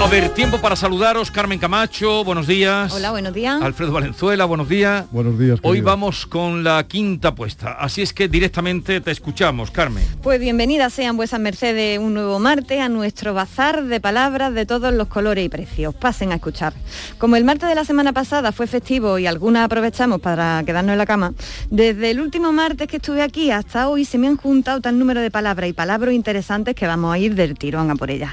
A ver, tiempo para saludaros. Carmen Camacho, buenos días. Hola, buenos días. Alfredo Valenzuela, buenos días. Buenos días. Hoy vamos con la quinta puesta, así es que directamente te escuchamos, Carmen. Pues bienvenidas sean vuesas mercedes un nuevo martes a nuestro bazar de palabras de todos los colores y precios. Pasen a escuchar. Como el martes de la semana pasada fue festivo y algunas aprovechamos para quedarnos en la cama, desde el último martes que estuve aquí hasta hoy se me han juntado tal número de palabras y palabras interesantes que vamos a ir del tirón a por ellas.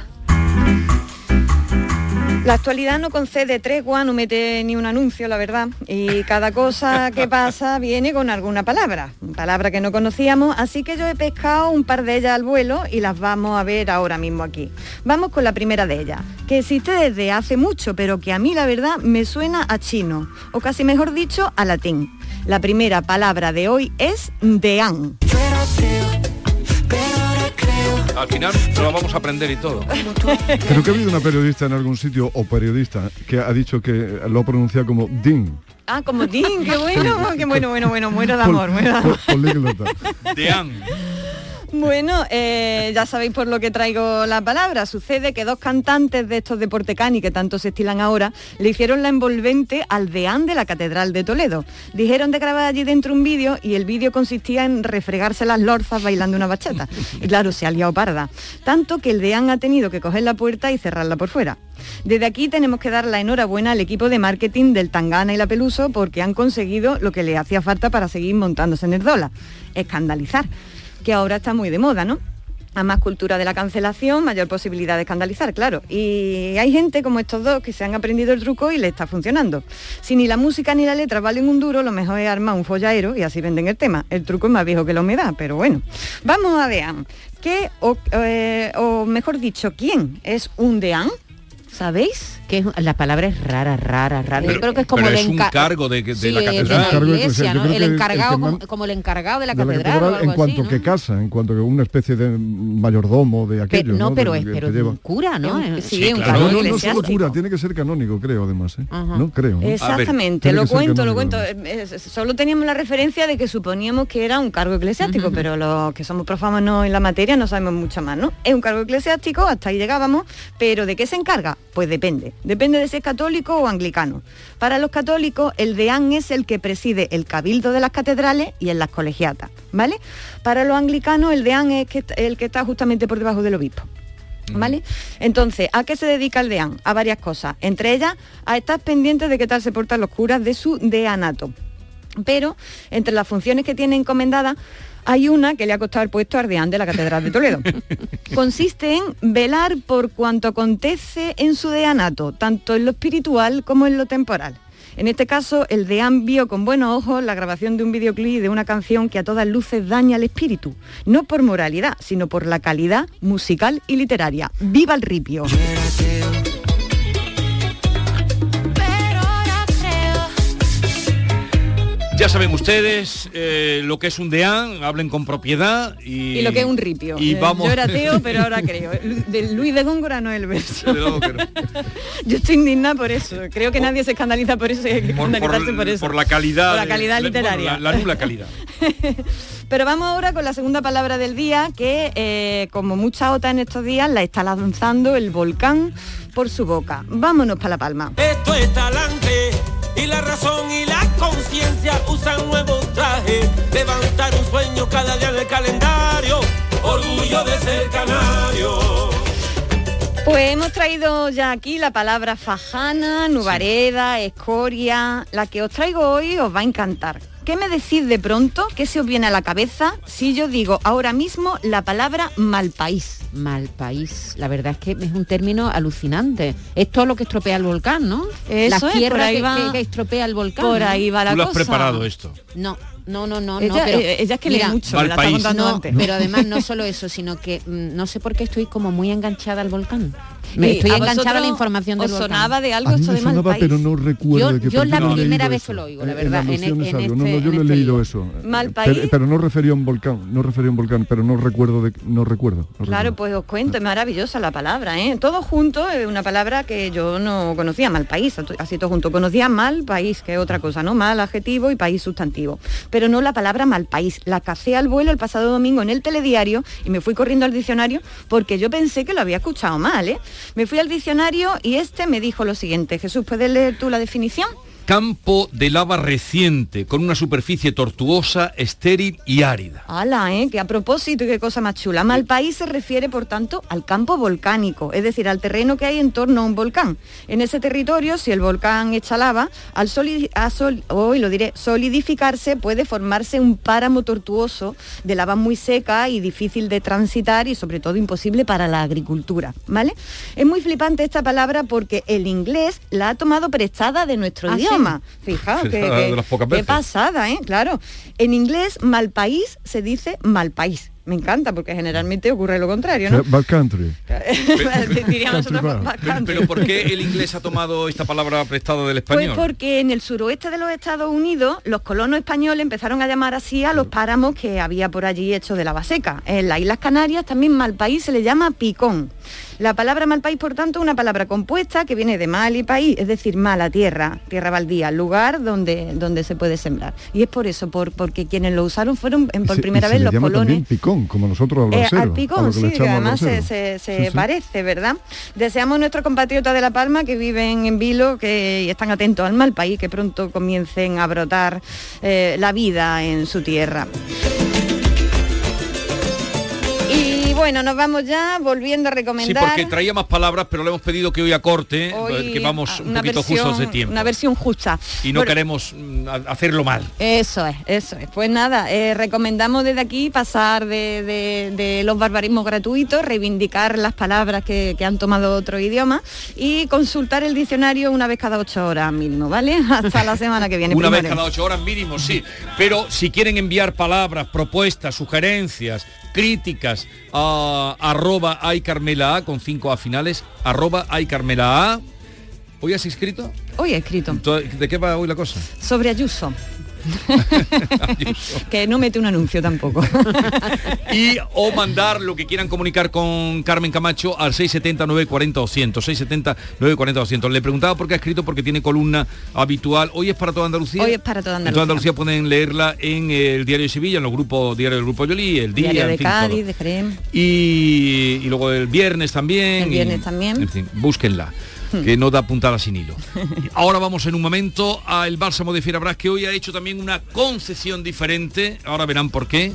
La actualidad no concede tregua, no mete ni un anuncio, la verdad, y cada cosa que *laughs* pasa viene con alguna palabra, palabra que no conocíamos, así que yo he pescado un par de ellas al vuelo y las vamos a ver ahora mismo aquí. Vamos con la primera de ellas, que existe desde hace mucho, pero que a mí la verdad me suena a chino, o casi mejor dicho, a latín. La primera palabra de hoy es deán. Al final lo vamos a aprender y todo. Creo que ha habido una periodista en algún sitio o periodista que ha dicho que lo ha pronunciado como din. Ah, como din, qué bueno, qué bueno, bueno, bueno, muero de amor, muero de amor. Bueno, eh, ya sabéis por lo que traigo la palabra. Sucede que dos cantantes de estos de Portecani, que tanto se estilan ahora, le hicieron la envolvente al deán de la Catedral de Toledo. Dijeron de grabar allí dentro un vídeo y el vídeo consistía en refregarse las lorzas bailando una bachata. Y claro, se ha liado parda. Tanto que el deán ha tenido que coger la puerta y cerrarla por fuera. Desde aquí tenemos que dar la enhorabuena al equipo de marketing del Tangana y la Peluso porque han conseguido lo que le hacía falta para seguir montándose en el dólar, escandalizar que ahora está muy de moda, ¿no? A más cultura de la cancelación, mayor posibilidad de escandalizar, claro. Y hay gente como estos dos que se han aprendido el truco y le está funcionando. Si ni la música ni la letra valen un duro, lo mejor es armar un follaero y así venden el tema. El truco es más viejo que la humedad, pero bueno. Vamos a ver, ¿qué, o, eh, o mejor dicho, quién es un deán? ¿Sabéis? Que es- la palabra es rara, rara, rara. Pero- Yo creo que es como pero el es un cargo de- de Sí, la catedral. El encargado, man- como, como el encargado de la de la catedral, catedral o algo en cuanto así, ¿no? que casa, en cuanto que una especie de mayordomo de aquello. Pero- no, pero es- pero un cura, ¿no? Es un- Es- sí, un cargo no, no solo eclesiástico. cura, tiene que ser canónico, creo, además. ¿eh? No, creo. Exactamente, lo cuento, lo cuento. Solo teníamos la referencia de que suponíamos que era un cargo eclesiástico, pero los que somos profanos en la materia no sabemos mucho más, ¿no? Es un cargo eclesiástico, hasta ahí llegábamos, pero ¿de qué se encarga? Pues depende. Depende de si es católico o anglicano. Para los católicos, el deán es el que preside el cabildo de las catedrales y en las colegiatas, ¿vale? Para los anglicanos, el deán es el que está justamente por debajo del obispo. ¿Vale? Entonces, ¿a qué se dedica el deán? A varias cosas. Entre ellas, a estar pendientes de qué tal se portan los curas de su deanato. Pero, entre las funciones que tiene encomendadas, hay una que le ha costado el puesto al deán de la Catedral de Toledo. *laughs* Consiste en velar por cuanto acontece en su deanato, tanto en lo espiritual como en lo temporal. En este caso, el deán vio con buenos ojos la grabación de un videoclip de una canción que a todas luces daña el espíritu, no por moralidad, sino por la calidad musical y literaria. ¡Viva el ripio! Ya saben ustedes eh, lo que es un deán, hablen con propiedad y... Y lo que es un ripio. Y Eh, vamos... Yo era ateo, pero ahora *laughs* creo. Lu- De Luis de Góngora no es el verso. No. *laughs* Yo estoy indignada por eso. Creo que nadie se escandaliza por eso y hay que por, por- escandalizarse por, eso. por la calidad, Por la calidad bueno, literaria. la, la nula calidad. *laughs* Pero vamos ahora con la segunda palabra del día, que eh, como muchas otras en estos días, la está lanzando el volcán por su boca. Vámonos para La Palma. Esto es talante y la razón y la conciencia usan nuevos trajes. Levantar un sueño cada día en el calendario. Orgullo de ser canario. Pues hemos traído ya aquí la palabra fajana, nubareda, escoria. La que os traigo hoy os va a encantar. ¿Qué me decís de pronto? ¿Qué se os viene a la cabeza si yo digo ahora mismo la palabra mal país? Mal país. La verdad es que es un término alucinante. Es todo lo que estropea el volcán, ¿no? Eso la es, tierra por ahí que, va- que- que estropea el volcán. por ¿no? ahí va la Tú lo has cosa. preparado esto. No, no, no, no, Ella- no, pero ella es que lee mucho, la está contando no, antes. pero además no solo eso, sino que mm, no sé por qué estoy como muy enganchada al volcán. Me estoy a enganchada a la información del os volcán. sonaba de algo A mí esto me de mal sonaba, país. pero no recuerdo Yo- de qué yo la no primera vez que lo oigo, la En- verdad, en e- en algo. No, no, este- yo en no he este leído libro. eso. Mal Eh, país. Pero, pero no refería a un volcán, no refería a un volcán, pero no recuerdo de, no recuerdo. no Claro, recuerdo. pues os cuento, es maravillosa la palabra, ¿eh? Todo junto, es una palabra que yo no conocía, mal país, así todo junto. Conocía mal país, que es otra cosa, ¿no? Mal adjetivo y país sustantivo. Pero no la palabra mal país. La cacé al vuelo el pasado domingo en el telediario y me fui corriendo al diccionario porque yo pensé que lo había escuchado mal, ¿eh? Me fui al diccionario y este me dijo lo siguiente. Jesús, ¿puedes leer tú la definición? Campo de lava reciente, con una superficie tortuosa, estéril y árida. ¡Hala, eh! Que a propósito y qué cosa más chula. Malpaís se refiere, por tanto, al campo volcánico, es decir, al terreno que hay en torno a un volcán. En ese territorio, si el volcán echa lava, al soli- a sol- hoy lo diré, solidificarse puede formarse un páramo tortuoso de lava muy seca y difícil de transitar y sobre todo imposible para la agricultura, ¿vale? Es muy flipante esta palabra porque el inglés la ha tomado prestada de nuestro ¿Ah, sí? Idioma. Fijaos, que, *laughs* pasada, ¿eh? Claro. En inglés, mal país se dice mal país. Me encanta porque generalmente ocurre lo contrario, ¿no? Bad country. *laughs* Diríamos nosotros, Country back Pero, country. pero ¿por qué el inglés ha tomado esta palabra prestada del Pues español? porque en el suroeste de los Estados Unidos los colonos españoles empezaron a llamar así a los páramos que había por allí hecho de lava seca. En las Islas Canarias también Malpaís se le llama picón. La palabra Malpaís, por tanto, es una palabra compuesta que viene de mal y país, es decir, mala tierra, tierra baldía, lugar donde, donde se puede sembrar. Y es por eso, por, porque quienes lo usaron fueron en- por Se- primera se vez los colones. también como nosotros al Eh, al a lo picón, que le sí, que además se, brasero. se- se Sí, sí. parece, ¿verdad? Deseamos a nuestros compatriotas de La Palma que viven en Vilo que y están atentos al mal país, que pronto comiencen a brotar eh, la vida en su tierra. Bueno, nos vamos ya volviendo a Sí, recomendar. porque traía más palabras, pero le hemos pedido que hoy acorte, hoy que vamos un una poquito versión- justos de tiempo. Una versión justa. Y no Bueno, queremos mm, ha- hacerlo mal. Eso es, eso es. Pues nada, eh, recomendamos desde aquí pasar de, de- de los barbarismos gratuitos, reivindicar las palabras que, que han tomado otro idioma y consultar el diccionario una vez cada ocho horas mínimo, ¿vale? *laughs* Hasta la semana que viene. Una vez cada ocho horas mínimo, sí. Pero si quieren enviar palabras, propuestas, sugerencias, críticas a arroba iCarmela A con cinco A finales, arroba iCarmela A. ¿Hoy has escrito? Hoy he escrito ¿De qué va hoy la cosa? sobre Ayuso. *laughs* que no mete un anuncio tampoco. *laughs* y o mandar lo que quieran comunicar con Carmen Camacho al 670 940 200 670 940 200 le preguntaba por qué ha escrito porque tiene columna habitual hoy es para toda Andalucía Hoy es para toda en Andalucía. toda Andalucía pueden leerla en el diario de Sevilla en los grupos diario del grupo Yoli el día Diario en de fin, Cádiz, todo. de Jerem. y, y luego el viernes también El y- viernes también. en fin búsquenla que no da puntada sin hilo. Ahora vamos en un momento al bálsamo de Fierabras que hoy ha hecho también una concesión diferente. Ahora verán por qué.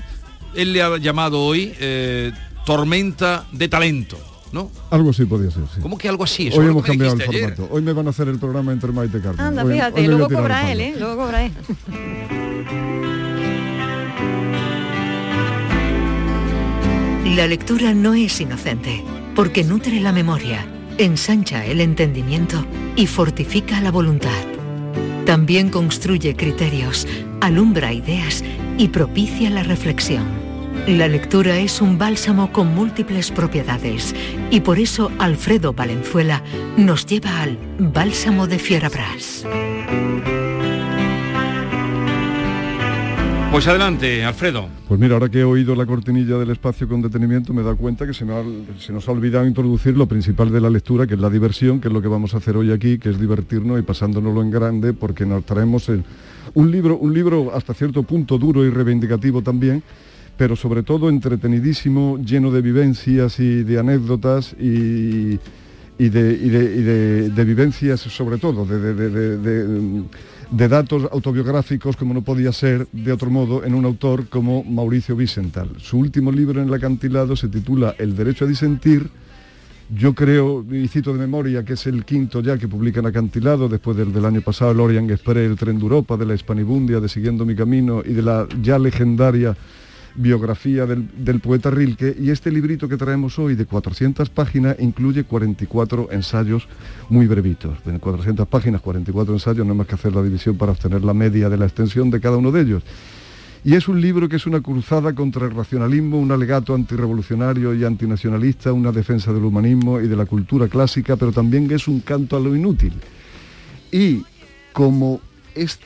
Él le ha llamado hoy eh, tormenta de talento, ¿no? Algo así podía ser, sí. ¿Cómo que algo así? Eso Hoy hemos cambiado el ayer. formato. Hoy me van a hacer el programa entre Maite y Carmen. Anda, Hoy- fíjate, hoy luego cobra él. ¿eh? Luego cobra él. La lectura no es inocente, porque nutre la memoria, ensancha el entendimiento y fortifica la voluntad. También construye criterios, alumbra ideas y propicia la reflexión. La lectura es un bálsamo con múltiples propiedades y por eso Alfredo Valenzuela nos lleva al Bálsamo de Fierabras. Pues adelante, Alfredo. Pues mira, ahora que he oído la cortinilla del espacio con detenimiento, me dado cuenta que se, nos ha olvidado introducir lo principal de la lectura, que es la diversión, que es lo que vamos a hacer hoy aquí, que es divertirnos y pasándonoslo en grande, porque nos traemos un libro, un libro hasta cierto punto duro y reivindicativo también, pero sobre todo entretenidísimo, lleno de vivencias y de anécdotas y, de vivencias sobre todo, de, de- datos autobiográficos como no podía ser de otro modo en un autor como Mauricio Vicental. Su último libro en el acantilado se titula El derecho a disentir. Yo creo, y cito de memoria, que es el quinto ya que publica en acantilado, después del, del año pasado el Orient Express, el Tren de Europa, de la Hispanibundia, de Siguiendo mi Camino y de la ya legendaria biografía del, poeta Rilke y este librito que traemos hoy de 400 páginas incluye 44 ensayos muy brevitos. En 400 páginas, 44 ensayos, no hay más que hacer la división para obtener la media de la extensión de cada uno de ellos. Y es un libro que es una cruzada contra el racionalismo, un alegato antirrevolucionario y antinacionalista, una defensa del humanismo y de la cultura clásica, pero también es un canto a lo inútil. Y como este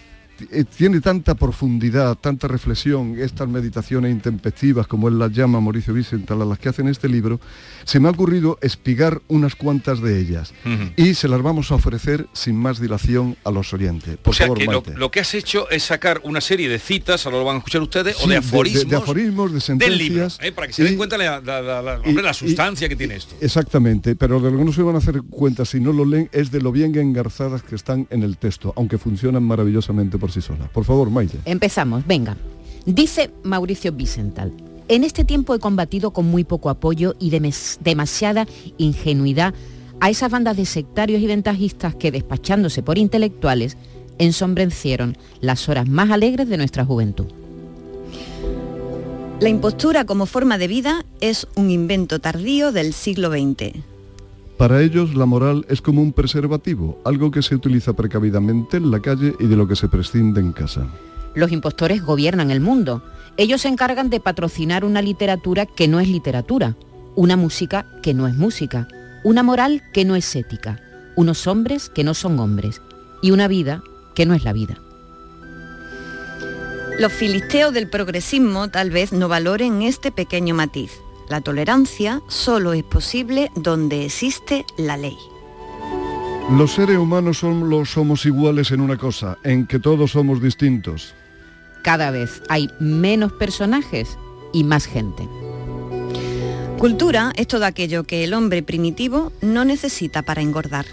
tiene tanta profundidad, tanta reflexión, estas meditaciones intempestivas, como él las llama Mauricio Vicental, a las que hacen este libro, se me ha ocurrido espigar unas cuantas de ellas y se las vamos a ofrecer sin más dilación a los oyentes. Por o sea favor, que lo, Maite. lo que has hecho es sacar una serie de citas, ahora lo van a escuchar ustedes, Sí, o de de- aforismos, de- de aforismos, de del libro, sentencias, ¿eh? para que se den cuenta la, la- la- la- hombre, la sustancia que tiene esto. Exactamente, pero de lo que no se van a hacer cuenta si no lo leen es de lo bien engarzadas que están en el texto, aunque funcionan maravillosamente por sí solas. Por favor, Maite. Empezamos, venga. Dice Mauricio Vicental. En este tiempo he combatido con muy poco apoyo y demes- demasiada ingenuidad a esas bandas de sectarios y ventajistas que, despachándose por intelectuales, ensombrecieron las horas más alegres de nuestra juventud. La impostura como forma de vida es un invento tardío del siglo XX. Para ellos la moral es como un preservativo, algo que se utiliza precavidamente en la calle y de lo que se prescinde en casa. Los impostores gobiernan el mundo. Ellos se encargan de patrocinar una literatura que no es literatura, una música que no es música, una moral que no es ética, unos hombres que no son hombres y una vida que no es la vida. Los filisteos del progresismo tal vez no valoren este pequeño matiz. La tolerancia solo es posible donde existe la ley. Los seres humanos solo somos iguales en una cosa, en que todos somos distintos. Cada vez hay menos personajes y más gente. Cultura es todo aquello que el hombre primitivo no necesita para engordar.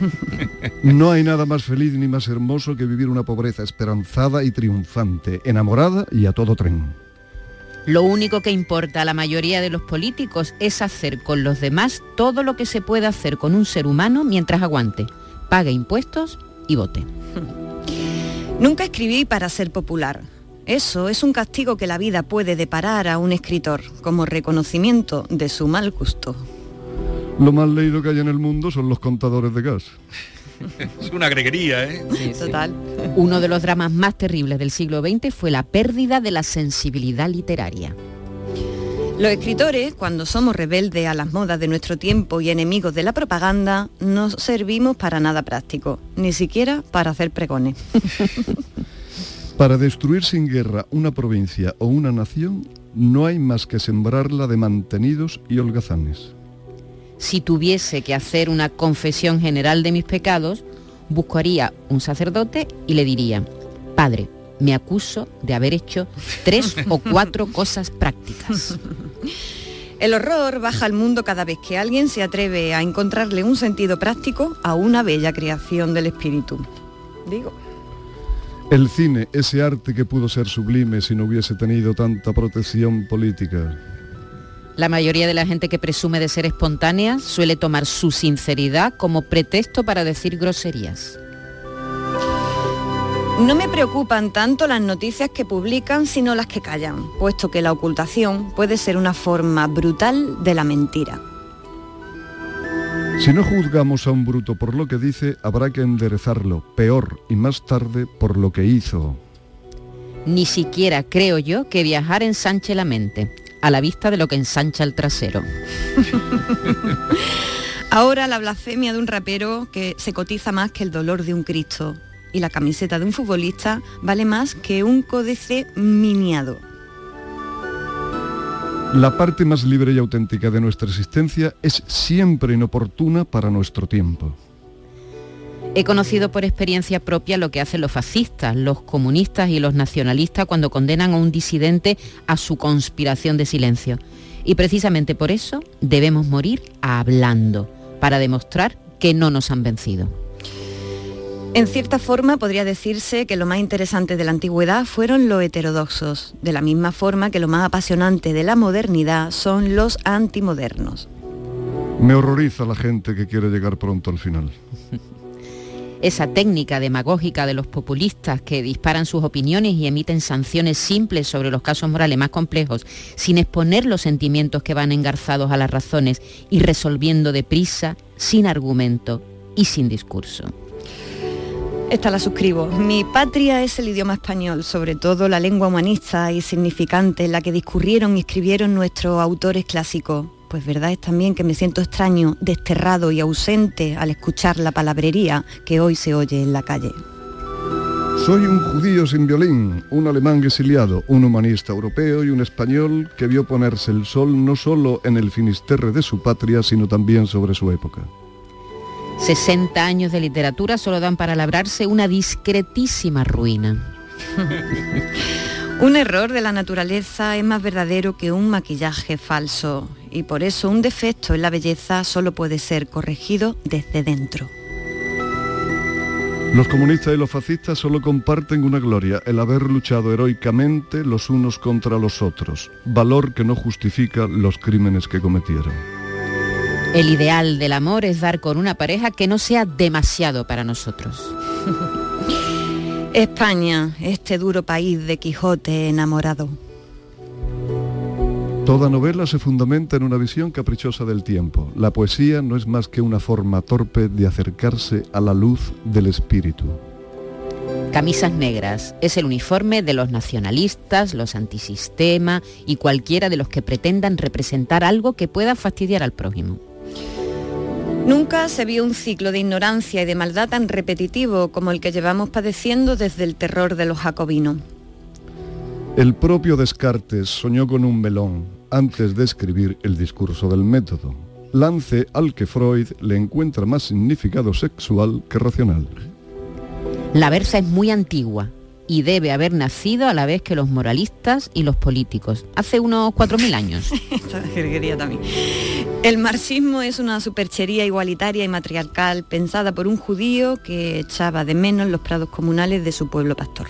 *laughs* No hay nada más feliz ni más hermoso que vivir una pobreza esperanzada y triunfante, enamorada y a todo tren. Lo único que importa a la mayoría de los políticos es hacer con los demás todo lo que se puede hacer con un ser humano mientras aguante, pague impuestos y vote. *laughs* Nunca escribí para ser popular. Eso es un castigo que la vida puede deparar a un escritor como reconocimiento de su mal gusto. Lo más leído que hay en el mundo son los contadores de gas. Es una greguería, ¿eh? Total. Uno de los dramas más terribles del siglo XX fue la pérdida de la sensibilidad literaria. Los escritores, cuando somos rebeldes a las modas de nuestro tiempo y enemigos de la propaganda, no servimos para nada práctico, ni siquiera para hacer pregones. *laughs* Para destruir sin guerra una provincia o una nación, no hay más que sembrarla de mantenidos y holgazanes. Si tuviese que hacer una confesión general de mis pecados, buscaría un sacerdote y le diría, Padre, me acuso de haber hecho tres o cuatro cosas prácticas. El horror baja al mundo cada vez que alguien se atreve a encontrarle un sentido práctico a una bella creación del espíritu. Digo. El cine, ese arte que pudo ser sublime si no hubiese tenido tanta protección política. La mayoría de la gente que presume de ser espontánea suele tomar su sinceridad como pretexto para decir groserías. No me preocupan tanto las noticias que publican, sino las que callan, puesto que la ocultación puede ser una forma brutal de la mentira. Si no juzgamos a un bruto por lo que dice, habrá que enderezarlo, peor y más tarde por lo que hizo. Ni siquiera creo yo que viajar ensanche la mente, a la vista de lo que ensancha el trasero. *laughs* Ahora la blasfemia de un rapero que se cotiza más que el dolor de un Cristo y la camiseta de un futbolista vale más que un códice miniado. La parte más libre y auténtica de nuestra existencia es siempre inoportuna para nuestro tiempo. He conocido por experiencia propia lo que hacen los fascistas, los comunistas y los nacionalistas cuando condenan a un disidente a su conspiración de silencio. Y precisamente por eso debemos morir hablando, para demostrar que no nos han vencido. En cierta forma podría decirse que lo más interesante de la antigüedad fueron los heterodoxos, de la misma forma que lo más apasionante de la modernidad son los antimodernos. Me horroriza la gente que quiere llegar pronto al final. *laughs* Esa técnica demagógica de los populistas que disparan sus opiniones y emiten sanciones simples sobre los casos morales más complejos, sin exponer los sentimientos que van engarzados a las razones y resolviendo deprisa, sin argumento y sin discurso. Esta la suscribo. Mi patria es el idioma español, sobre todo la lengua humanista y significante en la que discurrieron y escribieron nuestros autores clásicos. Pues verdad es también que me siento extraño, desterrado y ausente al escuchar la palabrería que hoy se oye en la calle. Soy un judío sin violín, un alemán exiliado, un humanista europeo y un español que vio ponerse el sol no solo en el finisterre de su patria, sino también sobre su época. 60 años de literatura solo dan para labrarse una discretísima ruina. *laughs* un error de la naturaleza es más verdadero que un maquillaje falso y por eso un defecto en la belleza solo puede ser corregido desde dentro. Los comunistas y los fascistas solo comparten una gloria, el haber luchado heroicamente los unos contra los otros, valor que no justifica los crímenes que cometieron. El ideal del amor es dar con una pareja que no sea demasiado para nosotros. España, este duro país de Quijote enamorado. Toda novela se fundamenta en una visión caprichosa del tiempo. La poesía no es más que una forma torpe de acercarse a la luz del espíritu. Camisas negras es el uniforme de los nacionalistas, los antisistema y cualquiera de los que pretendan representar algo que pueda fastidiar al prójimo. Nunca se vio un ciclo de ignorancia y de maldad tan repetitivo como el que llevamos padeciendo desde el terror de los jacobinos. El propio Descartes soñó con un melón antes de escribir el discurso del método, lance al que Freud le encuentra más significado sexual que racional. La versa es muy antigua y debe haber nacido a la vez que los moralistas y los políticos, hace unos 4.000 años. *laughs* también. El marxismo es una superchería igualitaria y matriarcal pensada por un judío que echaba de menos los prados comunales de su pueblo pastor.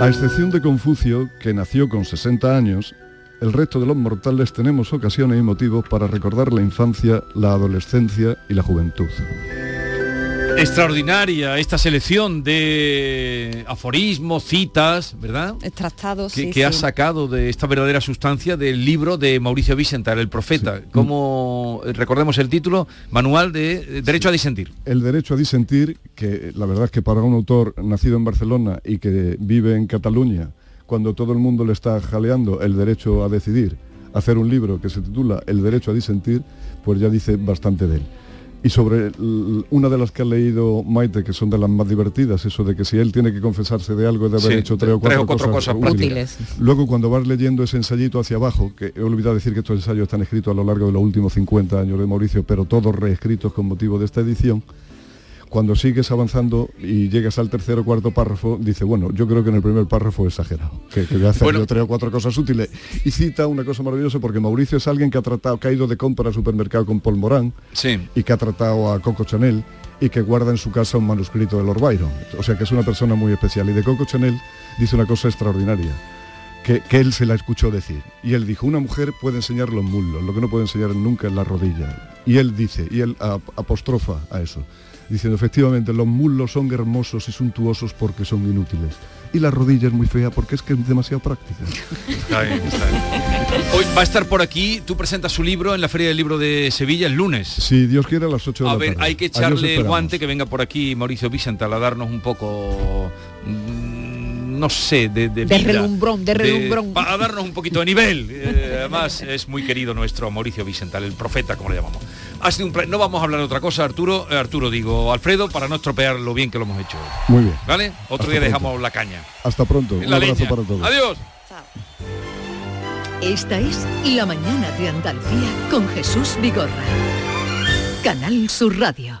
A excepción de Confucio, que nació con 60 años, el resto de los mortales tenemos ocasiones y motivos para recordar la infancia, la adolescencia y la juventud. Extraordinaria esta selección de aforismos, citas, ¿verdad? Extractados, que, sí, que ha sacado de esta verdadera sustancia del libro de Mauricio Vicental, El Profeta. Como eh, recordemos el título, Manual de eh, Derecho a Disentir. El derecho a disentir, que la verdad es que para un autor nacido en Barcelona y que vive en Cataluña, cuando todo el mundo le está jaleando el derecho a decidir, hacer un libro que se titula El derecho a disentir, pues ya dice bastante de él. Y sobre una de las que ha leído Maite, que son de las más divertidas, eso de que si él tiene que confesarse de algo, de haber Sí, hecho tres o cuatro, cosas cosas, prácticas. Luego cuando vas leyendo ese ensayito hacia abajo, que he olvidado decir que estos ensayos están escritos a lo largo de los últimos 50 años de Mauricio, pero todos reescritos con motivo de esta edición, cuando sigues avanzando y llegas al tercer o cuarto párrafo, dice, bueno, yo creo que en el primer párrafo he exagerado, que, que voy a hacer Bueno. yo tres o cuatro cosas útiles. Y cita una cosa maravillosa porque Mauricio es alguien que ha tratado, que ha ido de compra al supermercado con Paul Morán Sí. y que ha tratado a Coco Chanel y que guarda en su casa un manuscrito de Lord Byron. O sea que es una persona muy especial. Y de Coco Chanel dice una cosa extraordinaria. Que, que él se la escuchó decir. Y él dijo, una mujer puede enseñar los muslos, lo que no puede enseñar nunca es la rodilla. Y él dice, y él ap- apostrofa a eso, diciendo, efectivamente, los muslos son hermosos y suntuosos porque son inútiles. Y la rodilla es muy fea porque es que es demasiado práctica. Está bien, está bien. Hoy va a estar por aquí, tú presentas su libro en la Feria del Libro de Sevilla el lunes. Si Dios quiere, a las 8 de A la ver, tarde. hay que echarle el guante que venga por aquí Mauricio Vicental a darnos un poco, mm, no sé, de, de, De vida, relumbrón, de relumbrón. pa- a darnos un poquito de nivel. Eh, además, es muy querido nuestro Mauricio Vicental, el profeta, como le llamamos. Ha sido un pla- no vamos a hablar de otra cosa, Arturo, eh, Arturo digo, Alfredo, para no estropear lo bien que lo hemos hecho. Muy bien. ¿Vale? Otro Hasta día pronto. dejamos la caña. Hasta pronto. En Un la abrazo leña. para todos. Adiós. Esta es La Mañana de Andalucía con Jesús Vigorra. Canal Sur Radio.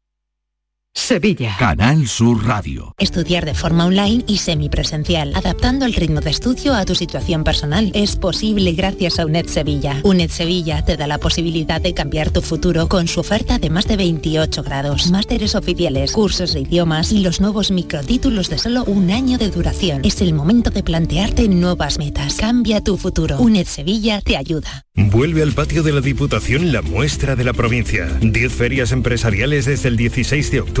Sevilla. Canal Sur Radio. Estudiar de forma online y semipresencial, adaptando el ritmo de estudio a tu situación personal. Es posible gracias a UNED Sevilla. UNED Sevilla te da la posibilidad de cambiar tu futuro con su oferta de más de 28 grados, másteres oficiales, cursos de idiomas y los nuevos microtítulos de solo un año de duración. Es el momento de plantearte nuevas metas. Cambia tu futuro. UNED Sevilla te ayuda. Vuelve al patio de la Diputación la muestra de la provincia. 10 ferias empresariales desde el 16 de octubre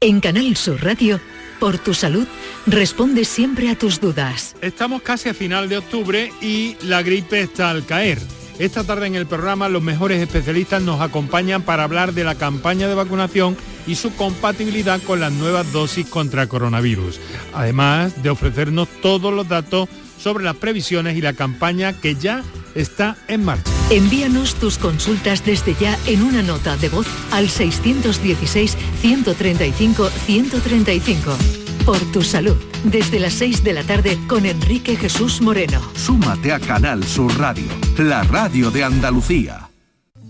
En Canal Sur Radio, por tu salud, responde siempre a tus dudas. Estamos casi a final de octubre y la gripe está al caer. Esta tarde en el programa los mejores especialistas nos acompañan para hablar de la campaña de vacunación y su compatibilidad con las nuevas dosis contra coronavirus. Además de ofrecernos todos los datos sobre las previsiones y la campaña que ya está en marcha. Envíanos tus consultas desde ya en una nota de voz al 616-135-135. Por tu salud, desde las 6 de la tarde con Enrique Jesús Moreno. Súmate a Canal Sur Radio, la radio de Andalucía.